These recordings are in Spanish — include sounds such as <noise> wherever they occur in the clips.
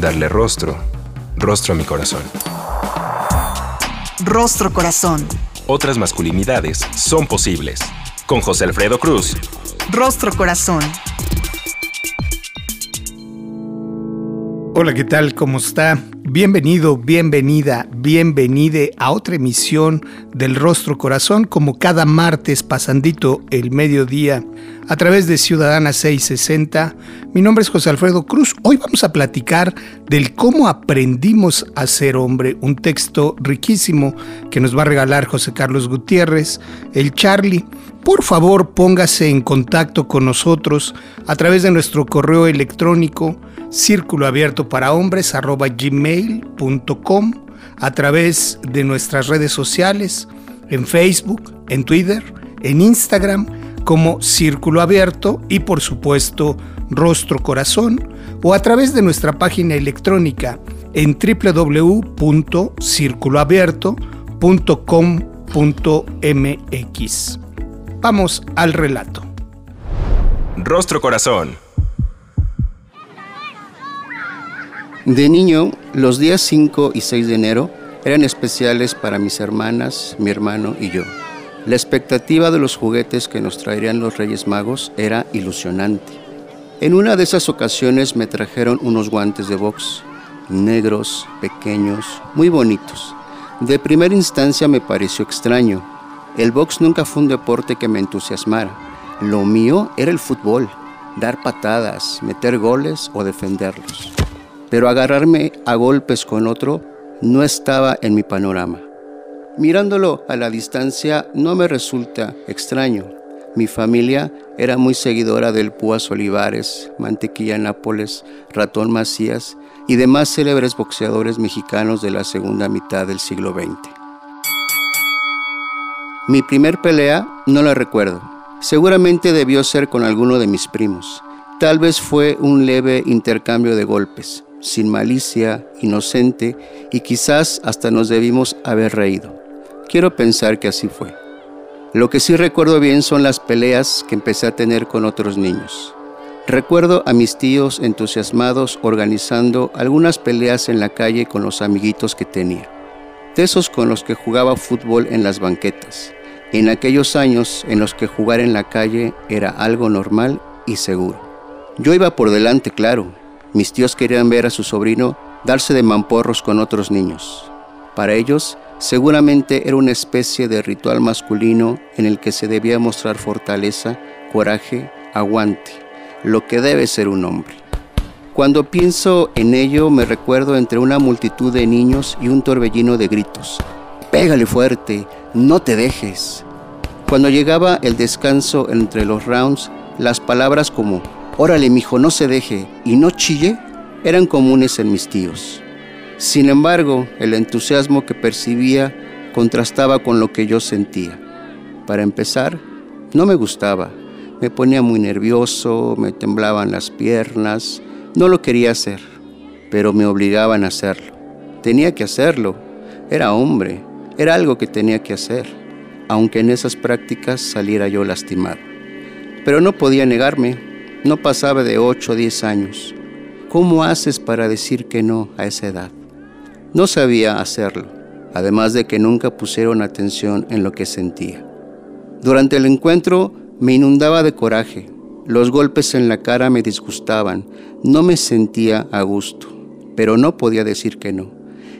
darle rostro, rostro a mi corazón. Rostro Corazón. Otras masculinidades son posibles. Con José Alfredo Cruz. Rostro Corazón. Hola, ¿qué tal? ¿Cómo está? Bienvenido, bienvenida, bienvenide a otra emisión del Rostro Corazón, como cada martes pasandito el mediodía a través de Ciudadana 660. Mi nombre es José Alfredo Cruz. Hoy vamos a platicar del cómo aprendimos a ser hombre, un texto riquísimo que nos va a regalar José Carlos Gutiérrez, el Charlie. Por favor, póngase en contacto con nosotros a través de nuestro correo electrónico círculo abierto para hombres gmail.com a través de nuestras redes sociales, en Facebook, en Twitter, en Instagram como Círculo Abierto y por supuesto Rostro Corazón o a través de nuestra página electrónica en www.circuloabierto.com.mx. Vamos al relato. Rostro Corazón. De niño, los días 5 y 6 de enero eran especiales para mis hermanas, mi hermano y yo. La expectativa de los juguetes que nos traerían los Reyes Magos era ilusionante. En una de esas ocasiones me trajeron unos guantes de box, negros, pequeños, muy bonitos. De primera instancia me pareció extraño. El box nunca fue un deporte que me entusiasmara. Lo mío era el fútbol, dar patadas, meter goles o defenderlos. Pero agarrarme a golpes con otro no estaba en mi panorama. Mirándolo a la distancia no me resulta extraño. Mi familia era muy seguidora del Púas Olivares, Mantequilla Nápoles, Ratón Macías y demás célebres boxeadores mexicanos de la segunda mitad del siglo XX. Mi primer pelea no la recuerdo. Seguramente debió ser con alguno de mis primos. Tal vez fue un leve intercambio de golpes, sin malicia, inocente y quizás hasta nos debimos haber reído. Quiero pensar que así fue. Lo que sí recuerdo bien son las peleas que empecé a tener con otros niños. Recuerdo a mis tíos entusiasmados organizando algunas peleas en la calle con los amiguitos que tenía, de esos con los que jugaba fútbol en las banquetas, en aquellos años en los que jugar en la calle era algo normal y seguro. Yo iba por delante, claro. Mis tíos querían ver a su sobrino darse de mamporros con otros niños. Para ellos, Seguramente era una especie de ritual masculino en el que se debía mostrar fortaleza, coraje, aguante, lo que debe ser un hombre. Cuando pienso en ello me recuerdo entre una multitud de niños y un torbellino de gritos. Pégale fuerte, no te dejes. Cuando llegaba el descanso entre los rounds, las palabras como, órale mijo, no se deje y no chille, eran comunes en mis tíos. Sin embargo, el entusiasmo que percibía contrastaba con lo que yo sentía. Para empezar, no me gustaba. Me ponía muy nervioso, me temblaban las piernas. No lo quería hacer, pero me obligaban a hacerlo. Tenía que hacerlo. Era hombre. Era algo que tenía que hacer, aunque en esas prácticas saliera yo lastimado. Pero no podía negarme. No pasaba de 8 o 10 años. ¿Cómo haces para decir que no a esa edad? No sabía hacerlo, además de que nunca pusieron atención en lo que sentía. Durante el encuentro me inundaba de coraje, los golpes en la cara me disgustaban, no me sentía a gusto, pero no podía decir que no.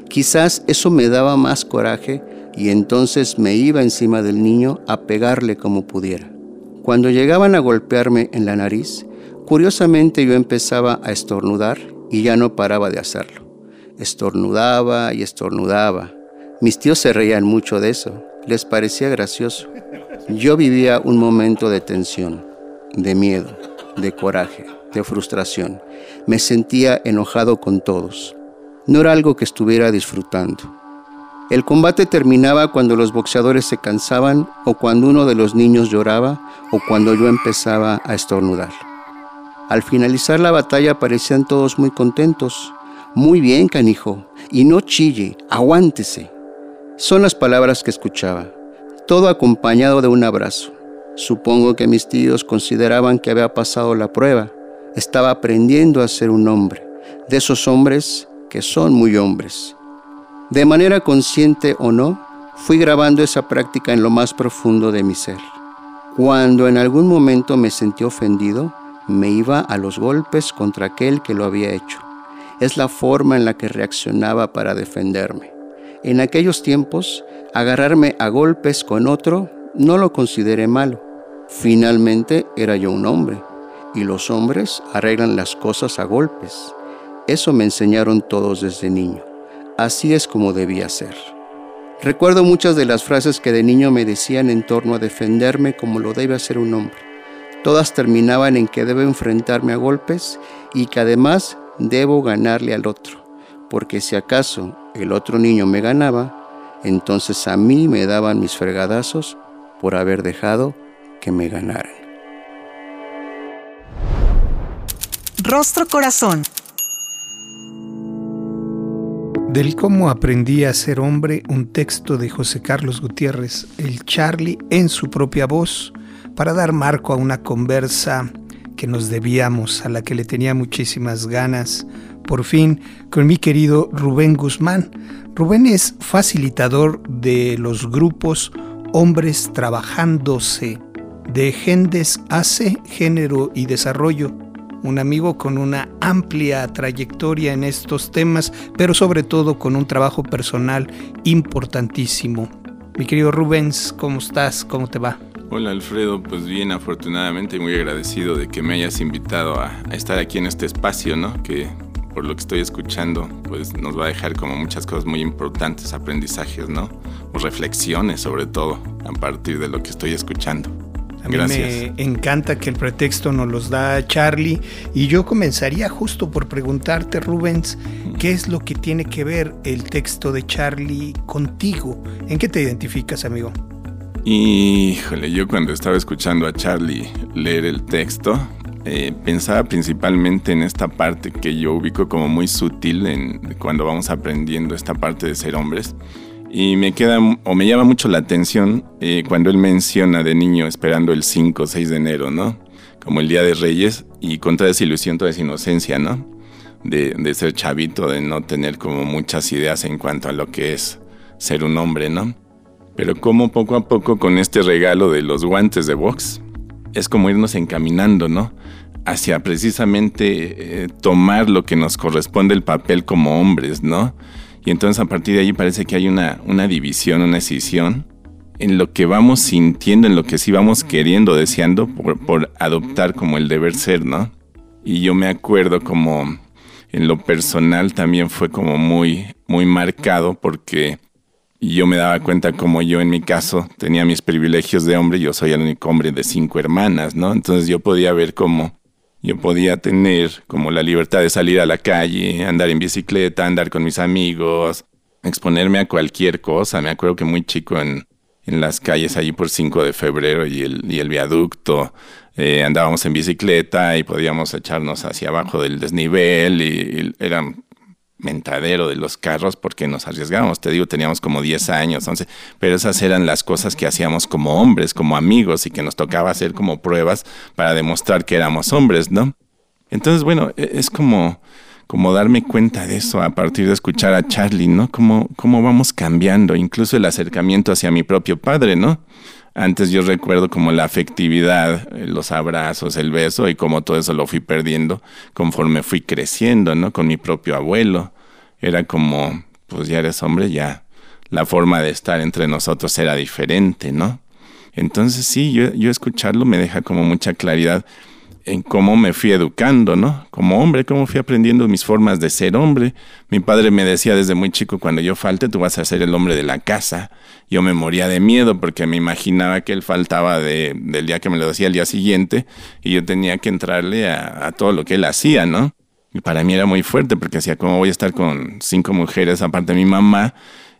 Quizás eso me daba más coraje y entonces me iba encima del niño a pegarle como pudiera. Cuando llegaban a golpearme en la nariz, curiosamente yo empezaba a estornudar y ya no paraba de hacerlo. Estornudaba y estornudaba. Mis tíos se reían mucho de eso. Les parecía gracioso. Yo vivía un momento de tensión, de miedo, de coraje, de frustración. Me sentía enojado con todos. No era algo que estuviera disfrutando. El combate terminaba cuando los boxeadores se cansaban o cuando uno de los niños lloraba o cuando yo empezaba a estornudar. Al finalizar la batalla parecían todos muy contentos. Muy bien, canijo. Y no chille, aguántese. Son las palabras que escuchaba, todo acompañado de un abrazo. Supongo que mis tíos consideraban que había pasado la prueba. Estaba aprendiendo a ser un hombre, de esos hombres que son muy hombres. De manera consciente o no, fui grabando esa práctica en lo más profundo de mi ser. Cuando en algún momento me sentí ofendido, me iba a los golpes contra aquel que lo había hecho. Es la forma en la que reaccionaba para defenderme. En aquellos tiempos, agarrarme a golpes con otro no lo consideré malo. Finalmente era yo un hombre y los hombres arreglan las cosas a golpes. Eso me enseñaron todos desde niño. Así es como debía ser. Recuerdo muchas de las frases que de niño me decían en torno a defenderme como lo debe hacer un hombre. Todas terminaban en que debo enfrentarme a golpes y que además debo ganarle al otro, porque si acaso el otro niño me ganaba, entonces a mí me daban mis fregadazos por haber dejado que me ganaran. Rostro Corazón. Del cómo aprendí a ser hombre, un texto de José Carlos Gutiérrez, el Charlie, en su propia voz, para dar marco a una conversa que nos debíamos, a la que le tenía muchísimas ganas, por fin, con mi querido Rubén Guzmán. Rubén es facilitador de los grupos Hombres Trabajándose de Gendes Hace Género y Desarrollo, un amigo con una amplia trayectoria en estos temas, pero sobre todo con un trabajo personal importantísimo. Mi querido Rubens, ¿cómo estás? ¿Cómo te va? Hola Alfredo, pues bien, afortunadamente muy agradecido de que me hayas invitado a, estar aquí en este espacio, ¿no? Que por lo que estoy escuchando, pues nos va a dejar como muchas cosas muy importantes, aprendizajes, ¿no? O reflexiones sobre todo, a partir de lo que estoy escuchando. A mí me encanta que el pretexto nos los da Charlie y yo comenzaría justo por preguntarte, Rubens, ¿qué es lo que tiene que ver el texto de Charlie contigo? ¿En qué te identificas, amigo? Híjole, yo cuando estaba escuchando a Charlie leer el texto, eh, pensaba principalmente en esta parte que yo ubico como muy sutil en, cuando vamos aprendiendo esta parte de ser hombres y me queda o me llama mucho la atención eh, cuando él menciona de niño esperando el 5 o 6 de enero, ¿no? Como el Día de Reyes y con toda esa ilusión, toda esa inocencia, ¿no? De, de ser chavito, de no tener como muchas ideas en cuanto a lo que es ser un hombre, ¿no? Pero como poco a poco con este regalo de los guantes de box, es como irnos encaminando, ¿no? Hacia precisamente eh, tomar lo que nos corresponde el papel como hombres, ¿no? Y entonces a partir de ahí parece que hay una, una división, una escisión en lo que vamos sintiendo, en lo que sí vamos queriendo, deseando por, adoptar como el deber ser, ¿no? Y yo me acuerdo como en lo personal también fue como muy, muy marcado porque yo me daba cuenta como yo en mi caso tenía mis privilegios de hombre, yo soy el único hombre de cinco hermanas, ¿no? Entonces yo podía ver como yo podía tener como la libertad de salir a la calle, andar en bicicleta, andar con mis amigos, exponerme a cualquier cosa. Me acuerdo que muy chico en, en las calles allí por 5 de febrero y el, y el viaducto, eh, andábamos en bicicleta y podíamos echarnos hacia abajo del desnivel y, y eran mentadero de los carros porque nos arriesgábamos. Te digo, teníamos como 10 años, 11, pero esas eran las cosas que hacíamos como hombres, como amigos y que nos tocaba hacer como pruebas para demostrar que éramos hombres, ¿no? Entonces, bueno, e, es como, como darme cuenta de eso a partir de escuchar a Charlie, ¿no? Cómo, cómo vamos cambiando, incluso el acercamiento hacia mi propio padre, ¿no? Antes yo recuerdo como la afectividad, eh, los abrazos, el beso y como todo eso lo fui perdiendo conforme fui creciendo, ¿no? Con mi propio abuelo. Era como, pues ya eres hombre, ya la forma de estar entre nosotros era diferente, ¿no? Entonces sí, yo, yo escucharlo me deja como mucha claridad en cómo me fui educando, ¿no? Como hombre, cómo fui aprendiendo mis formas de ser hombre. Mi padre me decía desde muy chico, cuando yo falte, tú vas a ser el hombre de la casa. Yo me moría de miedo porque me imaginaba que él faltaba de, del día que me lo decía el día siguiente y yo tenía que entrarle a, a todo lo que él hacía, ¿no? Y para mí era muy fuerte porque decía, ¿cómo voy a estar con cinco mujeres aparte de mi mamá?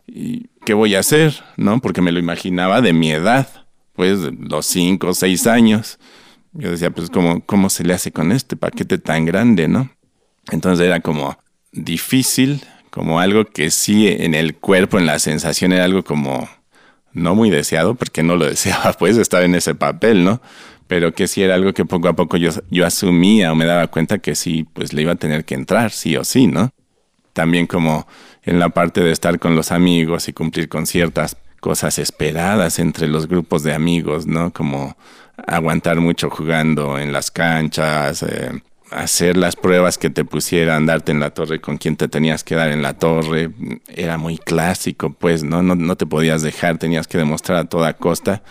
¿Y qué voy a hacer? ¿No? Porque me lo imaginaba de mi edad, pues los cinco o seis años. Yo decía, pues, ¿cómo, ¿cómo se le hace con este paquete tan grande, no? Entonces era como difícil, como algo que sí en el cuerpo, en la sensación, era algo como no muy deseado, porque no lo <laughs> deseaba, pues, estar en ese papel, ¿no? Pero que sí era algo que poco a poco yo, yo asumía o me daba cuenta que sí, pues le iba a tener que entrar, sí o sí, ¿no? También como en la parte de estar con los amigos y cumplir con ciertas cosas esperadas entre los grupos de amigos, ¿no? Como aguantar mucho jugando en las canchas, eh, hacer las pruebas que te pusieran, darte en la torre con quien te tenías que dar en la torre, era muy clásico, pues, ¿no? No, no te podías dejar, tenías que demostrar a toda costa,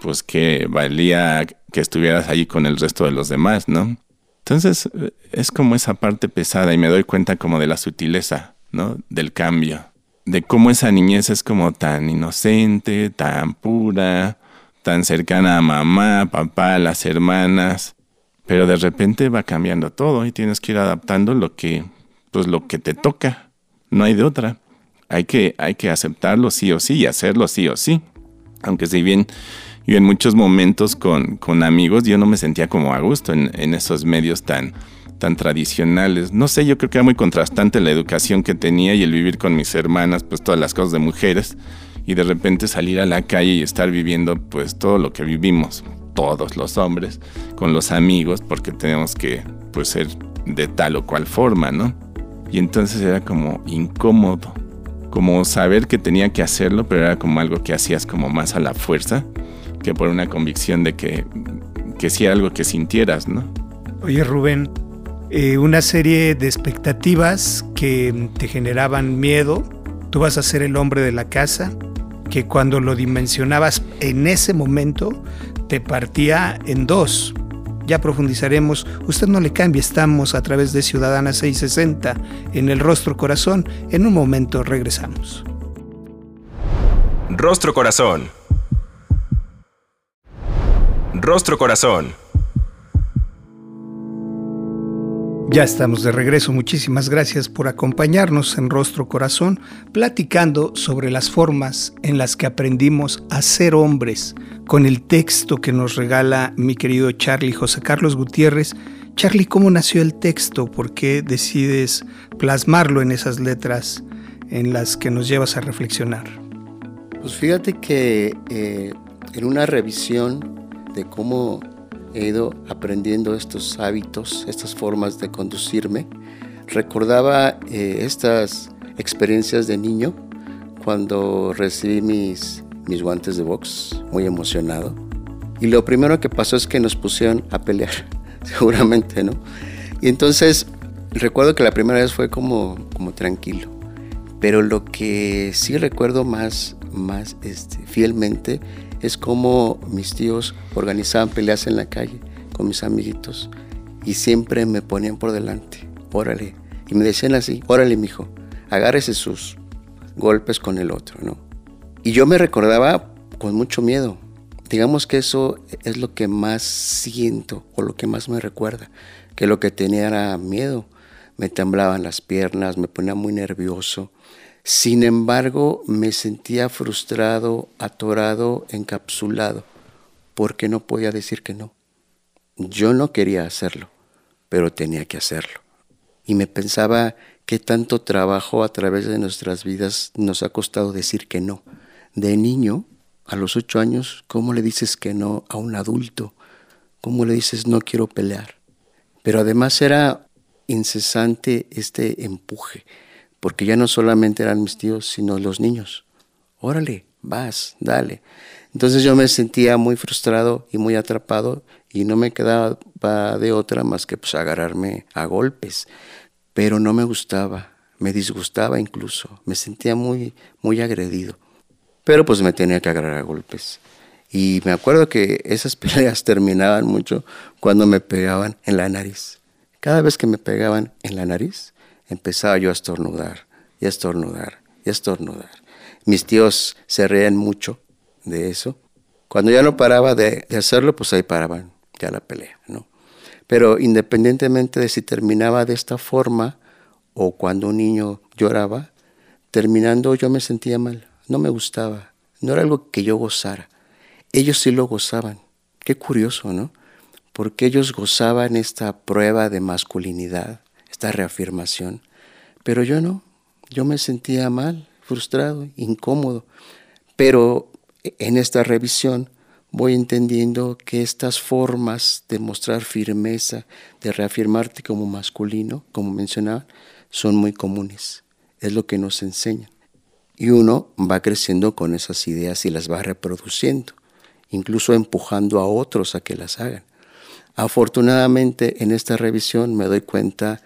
pues que valía que estuvieras allí con el resto de los demás, ¿no? Entonces, es como esa parte pesada y me doy cuenta como de la sutileza, ¿no? Del cambio, de cómo esa niñez es como tan inocente, tan pura, tan cercana a mamá, papá, las hermanas, pero de repente va cambiando todo y tienes que ir adaptando lo que, pues lo que te toca. No hay de otra. Hay que, hay que aceptarlo sí o sí y hacerlo sí o sí. Aunque si bien yo en muchos momentos con, con amigos yo no me sentía como a gusto en, en esos medios tan, tan tradicionales. No sé, yo creo que era muy contrastante la educación que tenía y el vivir con mis hermanas, pues todas las cosas de mujeres y de repente salir a la calle y estar viviendo pues todo lo que vivimos, todos los hombres, con los amigos, porque tenemos que pues ser de tal o cual forma, ¿no? Y entonces era como incómodo, como saber que tenía que hacerlo, pero era como algo que hacías como más a la fuerza que por una convicción de que, que sí era algo que sintieras, ¿no? Oye Rubén, eh, una serie de expectativas que te generaban miedo, tú vas a ser el hombre de la casa, que cuando lo dimensionabas en ese momento te partía en dos. Ya profundizaremos. Usted no le cambie, estamos a través de Ciudadana 660 en el Rostro Corazón. En un momento regresamos. Rostro Corazón. Rostro Corazón. Ya estamos de regreso. Muchísimas gracias por acompañarnos en Rostro Corazón, platicando sobre las formas en las que aprendimos a ser hombres con el texto que nos regala mi querido Charlie José Carlos Gutiérrez. Charlie, ¿cómo nació el texto? ¿Por qué decides plasmarlo en esas letras en las que nos llevas a reflexionar? Pues fíjate que eh, en una revisión de cómo he ido aprendiendo estos hábitos, estas formas de conducirme. Recordaba eh, estas experiencias de niño cuando recibí mis, mis guantes de box, muy emocionado. Y lo primero que pasó es que nos pusieron a pelear, <laughs> seguramente, ¿no? Y entonces recuerdo que la primera vez fue como, como tranquilo. Pero lo que sí recuerdo más, más este, fielmente es como mis tíos organizaban peleas en la calle con mis amiguitos y siempre me ponían por delante, órale. Y me decían así, órale, mijo, agárrese sus golpes con el otro, ¿no? Y yo me recordaba con mucho miedo. Digamos que eso es lo que más siento o lo que más me recuerda, que lo que tenía era miedo. Me temblaban las piernas, me ponía muy nervioso sin embargo, me sentía frustrado, atorado, encapsulado, porque no podía decir que no. Yo no quería hacerlo, pero tenía que hacerlo. Y me pensaba qué tanto trabajo a través de nuestras vidas nos ha costado decir que no. De niño, a los ocho años, ¿cómo le dices que no a un adulto? ¿Cómo le dices no quiero pelear? Pero además era incesante este empuje porque ya no solamente eran mis tíos, sino los niños. Órale, vas, dale. Entonces yo me sentía muy frustrado y muy atrapado y no me quedaba de otra más que pues agarrarme a golpes. Pero no me gustaba, me disgustaba incluso, me sentía muy, muy agredido. Pero pues me tenía que agarrar a golpes. Y me acuerdo que esas <laughs> peleas terminaban mucho cuando me pegaban en la nariz. Cada vez que me pegaban en la nariz, empezaba yo a estornudar, y a estornudar, y a estornudar. Mis tíos se reían mucho de eso. Cuando ya no paraba de, hacerlo, pues ahí paraban ya la pelea, ¿no? Pero independientemente de si terminaba de esta forma o cuando un niño lloraba, terminando yo me sentía mal, no me gustaba, no era algo que yo gozara. Ellos sí lo gozaban. Qué curioso, ¿no? Porque ellos gozaban esta prueba de masculinidad, esta reafirmación, pero yo no, yo me sentía mal, frustrado, incómodo. Pero en esta revisión voy entendiendo que estas formas de mostrar firmeza, de reafirmarte como masculino, como mencionaba, son muy comunes. Es lo que nos enseñan. Y uno va creciendo con esas ideas y las va reproduciendo, incluso empujando a otros a que las hagan. Afortunadamente en esta revisión me doy cuenta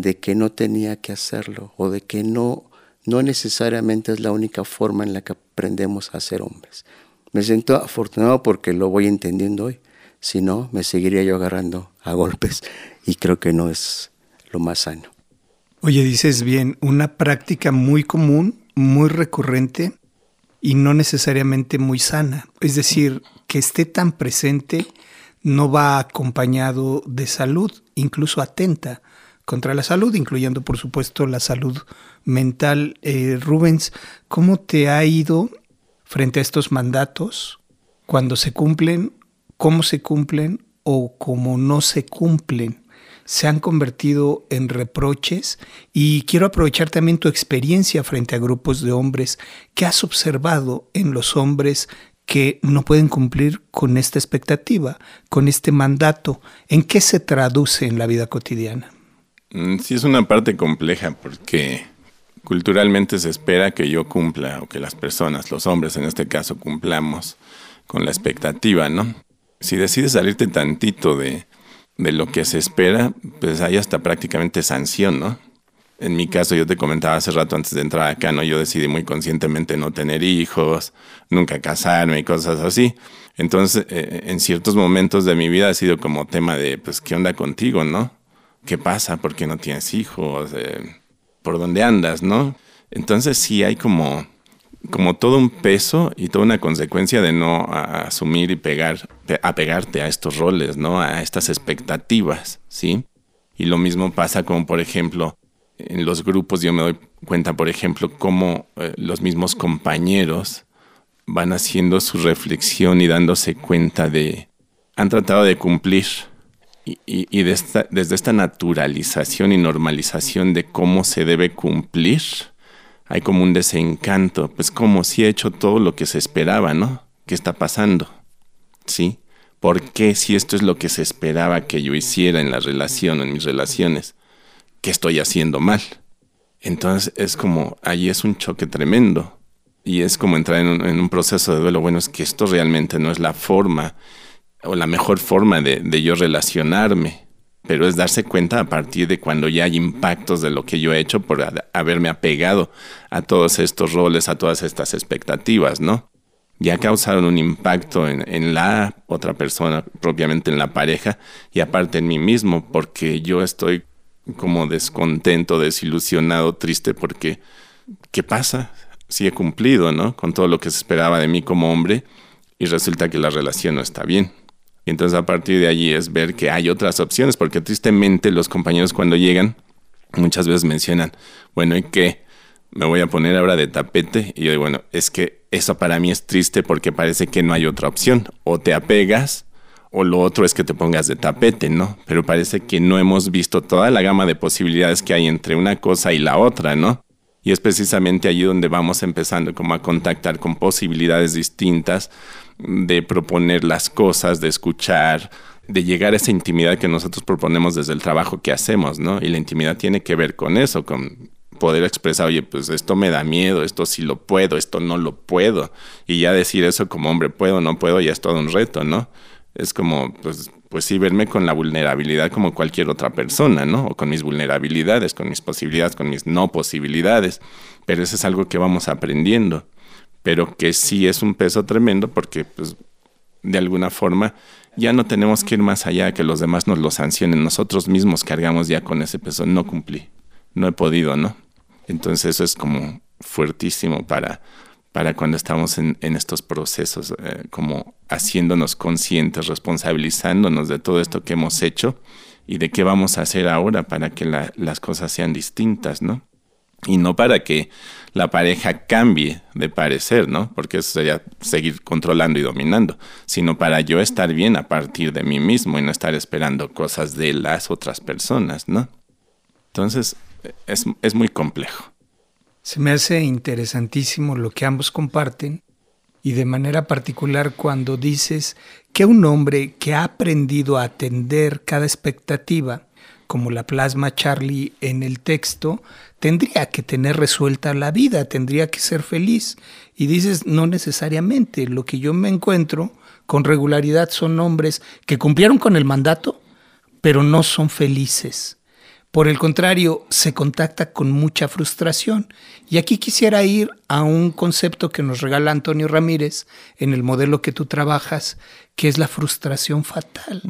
de que no tenía que hacerlo o de que no, no necesariamente es la única forma en la que aprendemos a ser hombres. Me siento afortunado porque lo voy entendiendo hoy. Si no, me seguiría yo agarrando a golpes y creo que no es lo más sano. Oye, dices bien, una práctica muy común, muy recurrente y no necesariamente muy sana. Es decir, que esté tan presente no va acompañado de salud, incluso atenta contra la salud, incluyendo por supuesto la salud mental. Eh, Rubens, ¿cómo te ha ido frente a estos mandatos cuando se cumplen, cómo se cumplen o cómo no se cumplen? se han convertido en reproches y quiero aprovechar también tu experiencia frente a grupos de hombres que has observado en los hombres que no pueden cumplir con esta expectativa, con este mandato. ¿En qué se traduce en la vida cotidiana? Mm, sí, es una parte compleja porque culturalmente se espera que yo cumpla o que las personas, los hombres en este caso, cumplamos con la expectativa, ¿no? Si decides salirte tantito de, de lo que se espera, pues hay hasta prácticamente sanción, ¿no? En mi caso, yo te comentaba hace rato antes de entrar acá, ¿no? Yo decidí muy conscientemente no tener hijos, nunca casarme y cosas así. Entonces, eh, en ciertos momentos de mi vida ha sido como tema de, pues, ¿qué onda contigo, no? ¿Qué pasa? ¿Por qué no tienes hijos? Eh, ¿Por dónde andas, no? Entonces sí hay como como todo un peso y toda una consecuencia de no asumir y pegar, apegarte a estos roles, ¿no? A estas expectativas, ¿sí? Y lo mismo pasa como, por ejemplo, en los grupos yo me doy cuenta, por ejemplo, cómo eh, los mismos compañeros van haciendo su reflexión y dándose cuenta de, han tratado de cumplir y, desde esta naturalización y normalización de cómo se debe cumplir, hay como un desencanto, pues como si he hecho todo lo que se esperaba, ¿no? ¿Qué está pasando? ¿Sí? ¿Por qué si esto es lo que se esperaba que yo hiciera en la relación, en mis relaciones? ¿Qué estoy haciendo mal? Entonces es como, ahí es un choque tremendo. Y es como entrar en un, proceso de duelo. Bueno, es que esto realmente no es la forma o la mejor forma de, de yo relacionarme pero es darse cuenta a partir de cuando ya hay impactos de lo que yo he hecho por haberme apegado a todos estos roles, a todas estas expectativas, ¿no? Ya causaron un impacto en, en, la otra persona, propiamente en la pareja, y aparte en mí mismo, porque yo estoy como descontento, desilusionado, triste, porque ¿qué pasa? Si he cumplido, ¿no? Con todo lo que se esperaba de mí como hombre, y resulta que la relación no está bien. Y entonces a partir de allí es ver que hay otras opciones, porque tristemente los compañeros cuando llegan muchas veces mencionan, bueno, ¿y qué? Me voy a poner ahora de tapete. Y yo digo, bueno, es que eso para mí es triste porque parece que no hay otra opción. O te apegas o lo otro es que te pongas de tapete, ¿no? Pero parece que no hemos visto toda la gama de posibilidades que hay entre una cosa y la otra, ¿no? Y es precisamente allí donde vamos empezando como a contactar con posibilidades distintas de proponer las cosas, de escuchar, de llegar a esa intimidad que nosotros proponemos desde el trabajo que hacemos, ¿no? Y la intimidad tiene que ver con eso, con poder expresar, oye, pues esto me da miedo, esto sí lo puedo, esto no lo puedo. Y ya decir eso como hombre, puedo, no puedo, ya es todo un reto, ¿no? Es como, pues, pues sí, verme con la vulnerabilidad como cualquier otra persona, ¿no? O con mis vulnerabilidades, con mis posibilidades, con mis no posibilidades. Pero eso es algo que vamos aprendiendo pero que sí es un peso tremendo porque pues, de alguna forma ya no tenemos que ir más allá que los demás nos lo sancionen. Nosotros mismos cargamos ya con ese peso. No cumplí, no he podido, ¿no? Entonces eso es como fuertísimo para, para cuando estamos en, estos procesos, eh, como haciéndonos conscientes, responsabilizándonos de todo esto que hemos hecho y de qué vamos a hacer ahora para que las cosas sean distintas, ¿no? Y no para que la pareja cambie de parecer, ¿no? Porque eso sería seguir controlando y dominando, sino para yo estar bien a partir de mí mismo y no estar esperando cosas de las otras personas, ¿no? Entonces, es, es muy complejo. Se me hace interesantísimo lo que ambos comparten y de manera particular cuando dices que un hombre que ha aprendido a atender cada expectativa, como la plasma Charlie en el texto, tendría que tener resuelta la vida, tendría que ser feliz. Y dices, no necesariamente, lo que yo me encuentro con regularidad son hombres que cumplieron con el mandato, pero no son felices. Por el contrario, se contacta con mucha frustración. Y aquí quisiera ir a un concepto que nos regala Antonio Ramírez en el modelo que tú trabajas, que es la frustración fatal.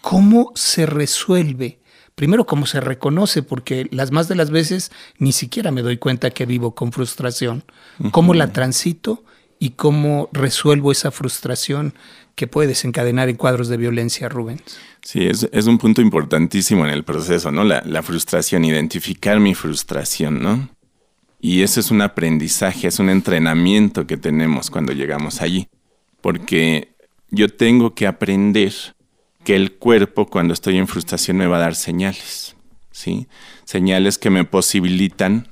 ¿Cómo se resuelve? Primero, cómo se reconoce, porque las más de las veces ni siquiera me doy cuenta que vivo con frustración. ¿Cómo la transito y cómo resuelvo esa frustración que puede desencadenar en cuadros de violencia, Rubens? Sí, es, un punto importantísimo en el proceso, ¿no? La, la, frustración, identificar mi frustración, ¿no? Y ese es un aprendizaje, es un entrenamiento que tenemos cuando llegamos allí. Porque yo tengo que aprender que el cuerpo cuando estoy en frustración me va a dar señales, ¿sí? Señales que me posibilitan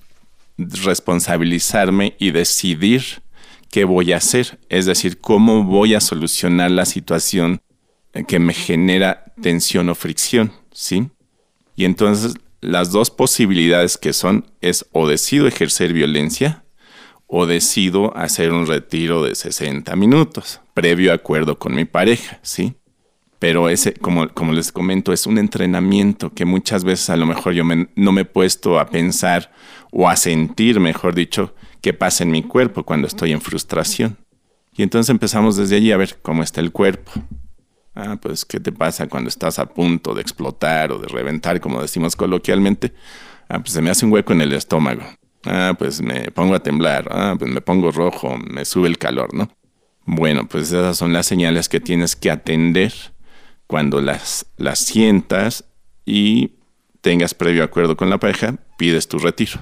responsabilizarme y decidir qué voy a hacer, es decir, cómo voy a solucionar la situación que me genera tensión o fricción, ¿sí? Y entonces las dos posibilidades que son es o decido ejercer violencia o decido hacer un retiro de 60 minutos, previo acuerdo con mi pareja, ¿sí? Pero ese, como, como les comento, es un entrenamiento que muchas veces a lo mejor yo no me he puesto a pensar o a sentir, mejor dicho, qué pasa en mi cuerpo cuando estoy en frustración. Y entonces empezamos desde allí a ver cómo está el cuerpo, Ah, pues, ¿qué te pasa cuando estás a punto de explotar o de reventar, como decimos coloquialmente? Ah, pues se me hace un hueco en el estómago. Ah, pues me pongo a temblar. Ah, pues me pongo rojo, me sube el calor, ¿no? Bueno, pues esas son las señales que tienes que atender cuando las, las sientas y tengas previo acuerdo con la pareja, pides tu retiro.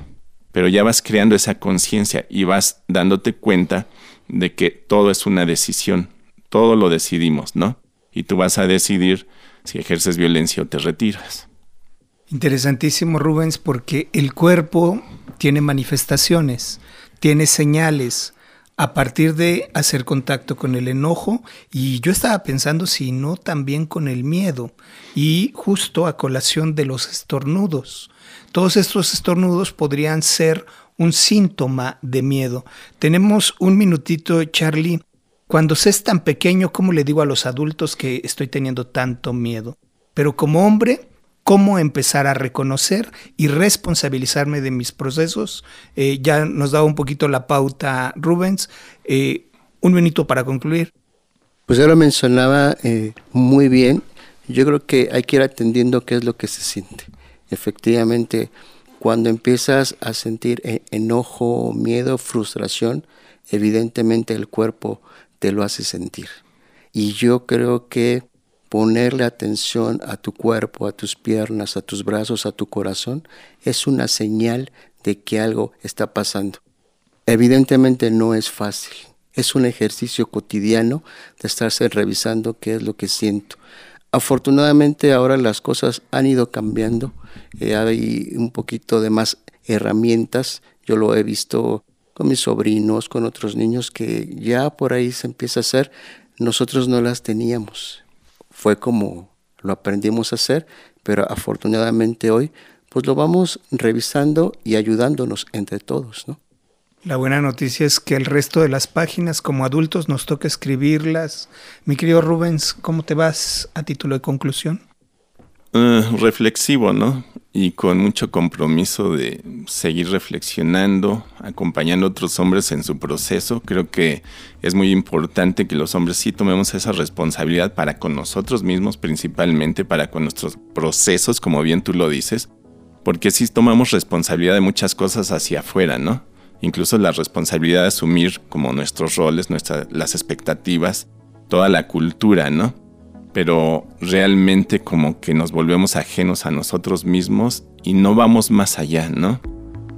Pero ya vas creando esa conciencia y vas dándote cuenta de que todo es una decisión. Todo lo decidimos, ¿no? y tú vas a decidir si ejerces violencia o te retiras. Interesantísimo, Rubens, porque el cuerpo tiene manifestaciones, tiene señales a partir de hacer contacto con el enojo y yo estaba pensando si no también con el miedo y justo a colación de los estornudos. Todos estos estornudos podrían ser un síntoma de miedo. Tenemos un minutito, Charlie, cuando se es tan pequeño, ¿cómo le digo a los adultos que estoy teniendo tanto miedo? Pero como hombre, ¿cómo empezar a reconocer y responsabilizarme de mis procesos? Eh, ya nos daba un poquito la pauta Rubens. Eh, un minuto para concluir. Pues ya lo mencionaba eh, muy bien. Yo creo que hay que ir atendiendo qué es lo que se siente. Efectivamente, cuando empiezas a sentir enojo, miedo, frustración, evidentemente el cuerpo te lo hace sentir. Y yo creo que ponerle atención a tu cuerpo, a tus piernas, a tus brazos, a tu corazón, es una señal de que algo está pasando. Evidentemente no es fácil. Es un ejercicio cotidiano de estarse revisando qué es lo que siento. Afortunadamente ahora las cosas han ido cambiando. Eh, hay un poquito de más herramientas. Yo lo he visto con mis sobrinos, con otros niños que ya por ahí se empieza a hacer, nosotros no las teníamos. Fue como lo aprendimos a hacer, pero afortunadamente hoy pues lo vamos revisando y ayudándonos entre todos, ¿no? La buena noticia es que el resto de las páginas como adultos nos toca escribirlas. Mi querido Rubens, ¿cómo te vas a título de conclusión? Eh, reflexivo, ¿no? Y con mucho compromiso de seguir reflexionando, acompañando a otros hombres en su proceso. Creo que es muy importante que los hombres sí tomemos esa responsabilidad para con nosotros mismos, principalmente para con nuestros procesos, como bien tú lo dices, porque sí tomamos responsabilidad de muchas cosas hacia afuera, ¿no? incluso la responsabilidad de asumir como nuestros roles, nuestras, las expectativas, toda la cultura, ¿no? Pero realmente como que nos volvemos ajenos a nosotros mismos y no vamos más allá, ¿no?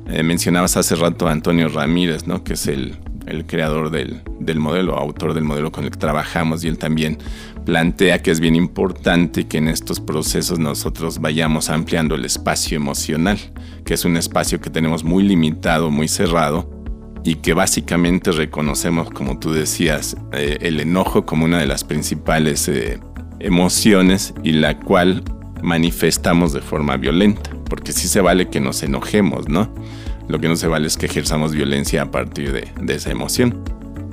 Eh, mencionabas hace rato a Antonio Ramírez, ¿no? Que es el, el creador del, del, modelo, autor del modelo con el que trabajamos, y él también plantea que es bien importante que en estos procesos nosotros vayamos ampliando el espacio emocional, que es un espacio que tenemos muy limitado, muy cerrado, y que básicamente reconocemos, como tú decías, eh, el enojo como una de las principales eh, emociones y la cual manifestamos de forma violenta, porque sí se vale que nos enojemos, ¿no? Lo que no se vale es que ejerzamos violencia a partir de, de esa emoción.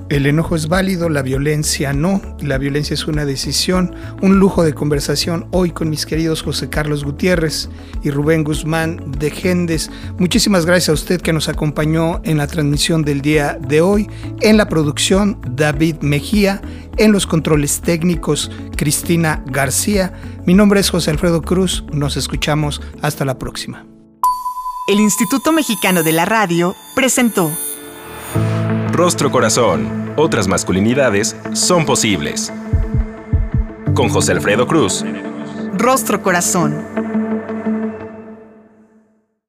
El enojo es válido, la violencia no. La violencia es una decisión. Un lujo de conversación hoy con mis queridos José Carlos Gutiérrez y Rubén Guzmán de Gendes. Muchísimas gracias a usted que nos acompañó en la transmisión del día de hoy. En la producción, David Mejía. En los controles técnicos, Cristina García. Mi nombre es José Alfredo Cruz. Nos escuchamos. Hasta la próxima. El Instituto Mexicano de la Radio presentó Rostro Corazón. Otras masculinidades son posibles. Con José Alfredo Cruz. Rostro Corazón.